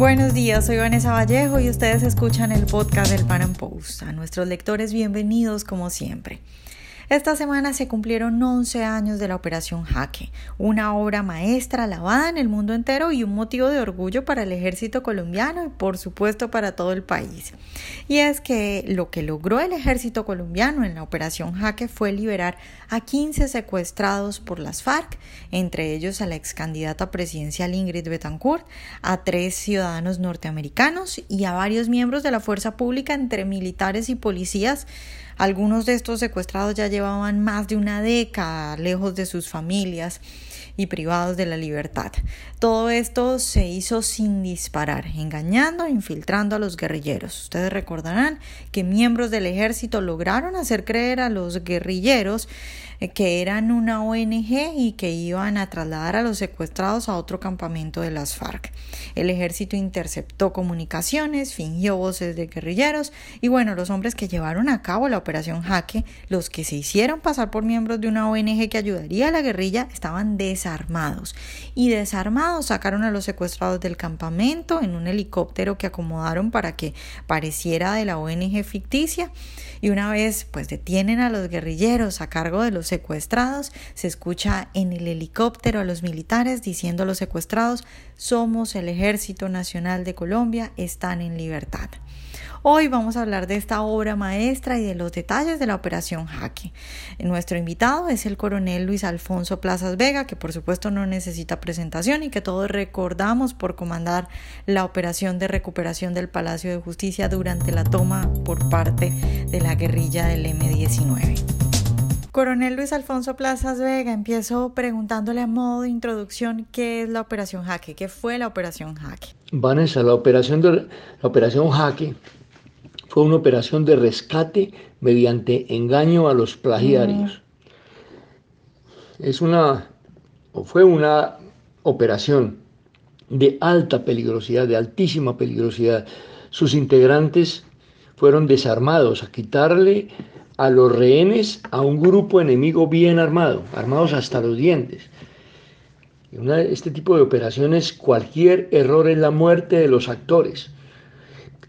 Buenos días, soy Vanessa Vallejo y ustedes escuchan el podcast del Pan Post. A nuestros lectores, bienvenidos como siempre. Esta semana se cumplieron 11 años de la Operación Jaque, una obra maestra alabada en el mundo entero y un motivo de orgullo para el ejército colombiano y por supuesto para todo el país. Y es que lo que logró el ejército colombiano en la Operación Jaque fue liberar a 15 secuestrados por las FARC, entre ellos a la ex candidata presidencial Ingrid Betancourt, a tres ciudadanos norteamericanos y a varios miembros de la fuerza pública entre militares y policías algunos de estos secuestrados ya llevaban más de una década lejos de sus familias y privados de la libertad. Todo esto se hizo sin disparar, engañando e infiltrando a los guerrilleros. Ustedes recordarán que miembros del ejército lograron hacer creer a los guerrilleros que eran una ONG y que iban a trasladar a los secuestrados a otro campamento de las FARC. El ejército interceptó comunicaciones, fingió voces de guerrilleros y bueno, los hombres que llevaron a cabo la operación Jaque, los que se hicieron pasar por miembros de una ONG que ayudaría a la guerrilla, estaban desarmados y desarmados sacaron a los secuestrados del campamento en un helicóptero que acomodaron para que pareciera de la ONG ficticia y una vez pues detienen a los guerrilleros a cargo de los secuestrados, se escucha en el helicóptero a los militares diciendo a los secuestrados, somos el Ejército Nacional de Colombia, están en libertad. Hoy vamos a hablar de esta obra maestra y de los detalles de la operación Jaque. Nuestro invitado es el coronel Luis Alfonso Plazas Vega, que por supuesto no necesita presentación y que todos recordamos por comandar la operación de recuperación del Palacio de Justicia durante la toma por parte de la guerrilla del M-19. Coronel Luis Alfonso Plazas Vega, empiezo preguntándole a modo de introducción qué es la Operación Jaque, qué fue la Operación Jaque. Vanessa, la operación, de, la operación Jaque fue una operación de rescate mediante engaño a los plagiarios. Mm. Es una, o fue una operación de alta peligrosidad, de altísima peligrosidad. Sus integrantes fueron desarmados a quitarle a los rehenes a un grupo enemigo bien armado, armados hasta los dientes. En este tipo de operaciones cualquier error es la muerte de los actores.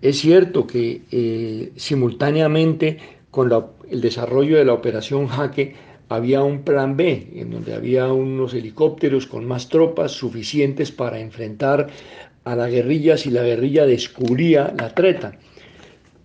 Es cierto que eh, simultáneamente con el desarrollo de la operación Jaque había un plan B, en donde había unos helicópteros con más tropas suficientes para enfrentar a la guerrilla si la guerrilla descubría la treta.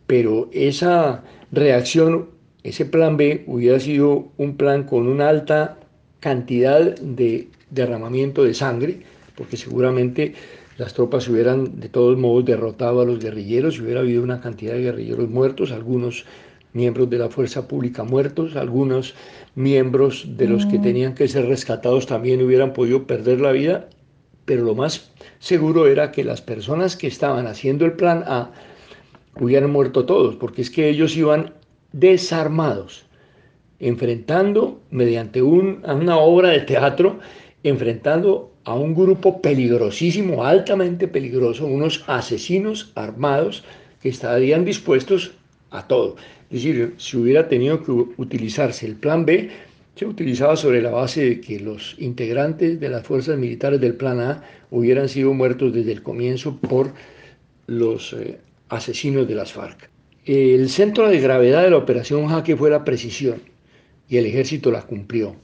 Pero esa reacción ese plan B hubiera sido un plan con una alta cantidad de derramamiento de sangre, porque seguramente las tropas hubieran de todos modos derrotado a los guerrilleros, y hubiera habido una cantidad de guerrilleros muertos, algunos miembros de la fuerza pública muertos, algunos miembros de los que mm. tenían que ser rescatados también hubieran podido perder la vida, pero lo más seguro era que las personas que estaban haciendo el plan A hubieran muerto todos, porque es que ellos iban desarmados, enfrentando mediante una obra de teatro, enfrentando a un grupo peligrosísimo, altamente peligroso, unos asesinos armados que estarían dispuestos a todo. Es decir, si hubiera tenido que utilizarse el plan B, se utilizaba sobre la base de que los integrantes de las fuerzas militares del plan A hubieran sido muertos desde el comienzo por los eh, asesinos de las FARC. El centro de gravedad de la operación Jaque fue la precisión y el ejército la cumplió.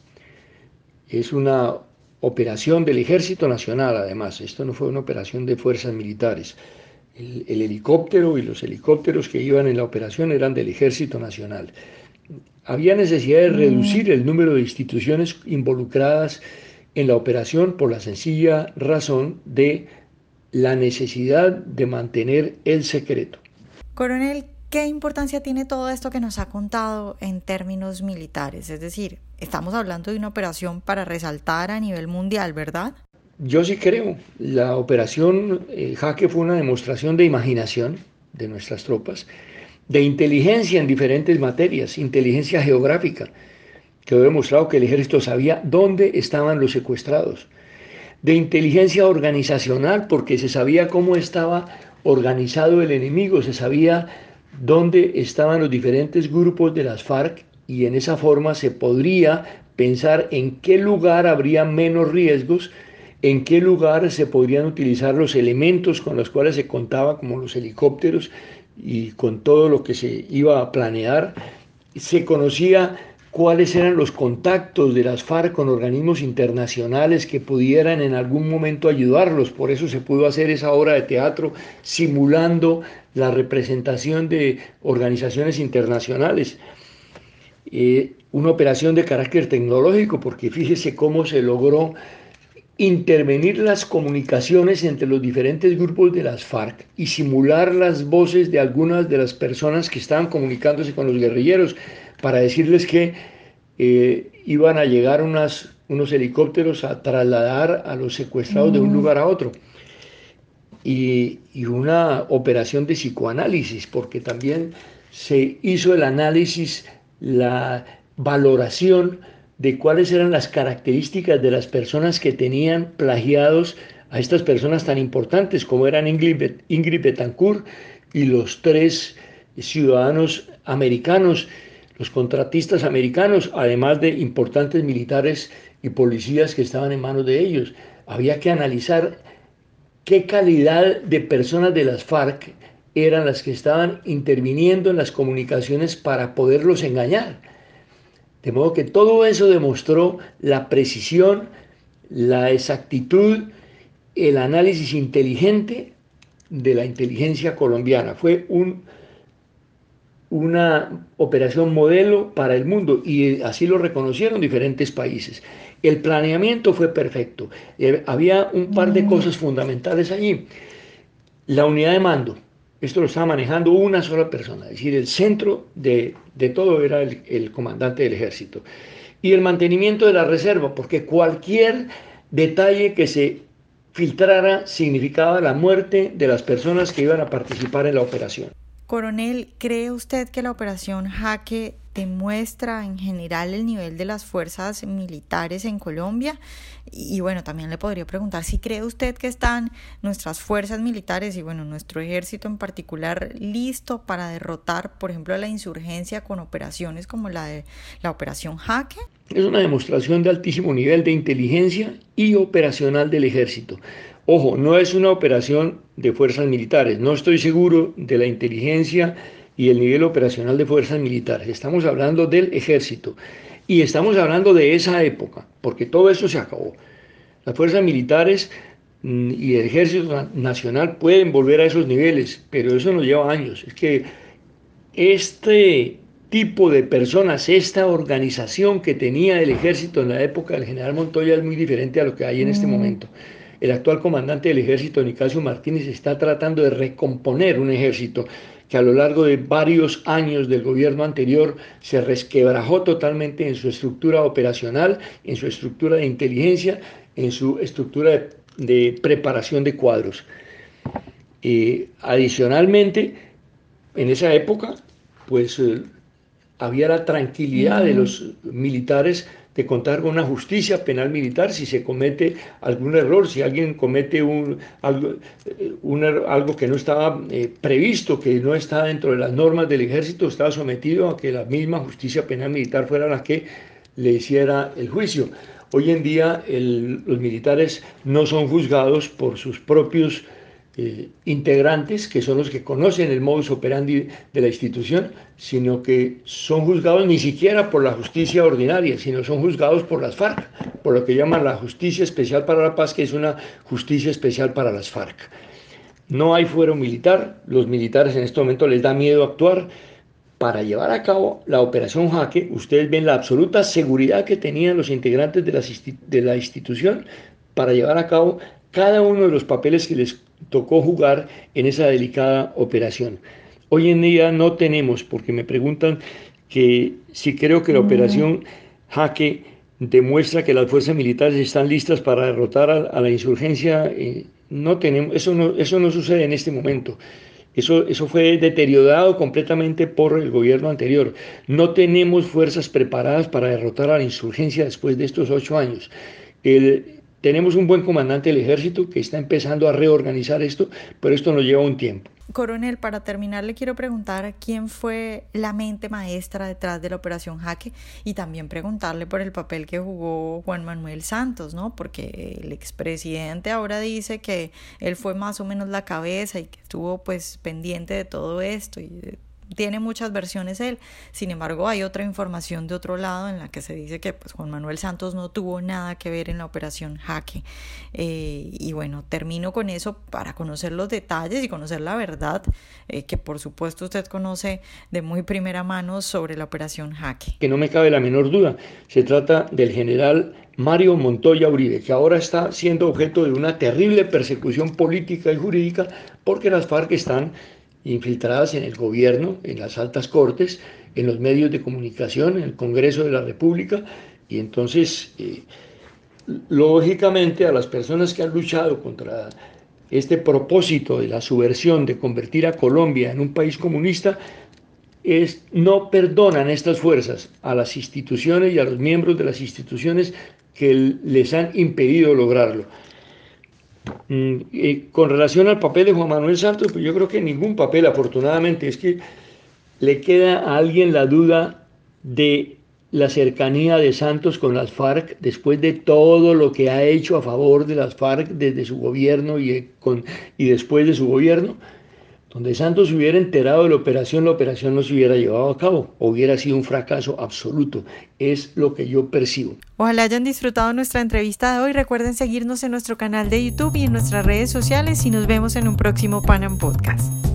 Es una operación del ejército nacional además, esto no fue una operación de fuerzas militares. El, helicóptero y los helicópteros que iban en la operación eran del ejército nacional. Había necesidad de reducir el número de instituciones involucradas en la operación por la sencilla razón de la necesidad de mantener el secreto. Coronel, ¿Qué importancia tiene todo esto que nos ha contado en términos militares? Es decir, estamos hablando de una operación para resaltar a nivel mundial, ¿verdad? Yo sí creo. La operación eh, Jaque fue una demostración de imaginación de nuestras tropas, de inteligencia en diferentes materias, inteligencia geográfica, que ha demostrado que el ejército sabía dónde estaban los secuestrados, de inteligencia organizacional, porque se sabía cómo estaba organizado el enemigo, se sabía dónde estaban los diferentes grupos de las FARC y en esa forma se podría pensar en qué lugar habría menos riesgos en qué lugar se podrían utilizar los elementos con los cuales se contaba, como los helicópteros y con todo lo que se iba a planear. Se conocía cuáles eran los contactos de las FARC con organismos internacionales que pudieran en algún momento ayudarlos. Por eso se pudo hacer esa obra de teatro simulando la representación de organizaciones internacionales. Eh, una operación de carácter tecnológico, porque fíjese cómo se logró intervenir las comunicaciones entre los diferentes grupos de las FARC y simular las voces de algunas de las personas que estaban comunicándose con los guerrilleros para decirles que eh, iban a llegar unos helicópteros a trasladar a los secuestrados de un lugar a otro. Y, una operación de psicoanálisis, porque también se hizo el análisis, la valoración de cuáles eran las características de las personas que tenían plagiados a estas personas tan importantes como eran Ingrid, Betancourt y los tres ciudadanos americanos, los contratistas americanos, además de importantes militares y policías que estaban en manos de ellos. Había que analizar qué calidad de personas de las FARC eran las que estaban interviniendo en las comunicaciones para poderlos engañar. De modo que todo eso demostró la precisión, la exactitud, el análisis inteligente de la inteligencia colombiana. Fue un, una operación modelo para el mundo y así lo reconocieron diferentes países. El planeamiento fue perfecto. Eh, había un par de cosas fundamentales allí. La unidad de mando, esto lo estaba manejando una sola persona, es decir, el centro de, todo era el, el, comandante del ejército. Y el mantenimiento de la reserva, porque cualquier detalle que se filtrara significaba la muerte de las personas que iban a participar en la operación. Coronel, ¿cree usted que la operación Jaque demuestra en general el nivel de las fuerzas militares en Colombia? Y, bueno, también le podría preguntar si cree usted que están nuestras fuerzas militares y bueno, nuestro ejército en particular listo para derrotar, por ejemplo, la insurgencia con operaciones como la de la operación Jaque. Es una demostración de altísimo nivel de inteligencia y operacional del ejército. Ojo, no es una operación de fuerzas militares. No estoy seguro de la inteligencia y el nivel operacional de fuerzas militares. Estamos hablando del ejército. Y estamos hablando de esa época, porque todo eso se acabó. Las fuerzas militares mm, y el ejército nacional pueden volver a esos niveles, pero eso nos lleva años. Es que este tipo de personas, esta organización que tenía el ejército en la época del general Montoya es muy diferente a lo que hay en este mm. momento el actual comandante del ejército, Nicasio Martínez, está tratando de recomponer un ejército que a lo largo de varios años del gobierno anterior se resquebrajó totalmente en su estructura operacional, en su estructura de inteligencia, en su estructura de, preparación de cuadros. adicionalmente, en esa época, pues eh, había la tranquilidad de los militares de contar con una justicia penal militar si se comete algún error, si alguien comete un, algo, er, algo que no estaba eh, previsto, que no está dentro de las normas del ejército, estaba sometido a que la misma justicia penal militar fuera la que le hiciera el juicio. Hoy en día los militares no son juzgados por sus propios eh, integrantes, que son los que conocen el modus operandi de la institución, sino que son juzgados ni siquiera por la justicia ordinaria, sino son juzgados por las FARC, por lo que llaman la justicia especial para la paz, que es una justicia especial para las FARC. No hay fuero militar, los militares en este momento les da miedo actuar. Para llevar a cabo la operación Jaque, ustedes ven la absoluta seguridad que tenían los integrantes de la, de la institución para llevar a cabo cada uno de los papeles que les tocó jugar en esa delicada operación. Hoy en día no tenemos, porque me preguntan que si creo que la operación Jaque demuestra que las fuerzas militares están listas para derrotar a, la insurgencia, eh, no tenemos, eso no, eso no sucede en este momento. Eso, eso fue deteriorado completamente por el gobierno anterior. No tenemos fuerzas preparadas para derrotar a la insurgencia después de estos ocho años. El, tenemos un buen comandante del ejército que está empezando a reorganizar esto, pero esto nos lleva un tiempo. Coronel, para terminar le quiero preguntar quién fue la mente maestra detrás de la operación Jaque y también preguntarle por el papel que jugó Juan Manuel Santos, ¿no? Porque el expresidente ahora dice que él fue más o menos la cabeza y que estuvo pues pendiente de todo esto y tiene muchas versiones él. Sin embargo, hay otra información de otro lado en la que se dice que pues, Juan Manuel Santos no tuvo nada que ver en la operación Jaque. Eh, y bueno, termino con eso para conocer los detalles y conocer la verdad, eh, que por supuesto usted conoce de muy primera mano sobre la operación Jaque. Que no me cabe la menor duda, se trata del general Mario Montoya Uribe, que ahora está siendo objeto de una terrible persecución política y jurídica porque las FARC están infiltradas en el gobierno, en las altas cortes, en los medios de comunicación, en el Congreso de la República, y entonces, eh, lógicamente, a las personas que han luchado contra este propósito de la subversión de convertir a Colombia en un país comunista, es, no perdonan estas fuerzas a las instituciones y a los miembros de las instituciones que les han impedido lograrlo. Mm, con relación al papel de Juan Manuel Santos, pues yo creo que ningún papel, afortunadamente, es que le queda a alguien la duda de la cercanía de Santos con las FARC después de todo lo que ha hecho a favor de las FARC desde su gobierno y, con, y después de su gobierno. Donde Santos hubiera enterado de la operación, la operación no se hubiera llevado a cabo, hubiera sido un fracaso absoluto. Es lo que yo percibo. Ojalá hayan disfrutado nuestra entrevista de hoy. Recuerden seguirnos en nuestro canal de YouTube y en nuestras redes sociales y nos vemos en un próximo Panam Podcast.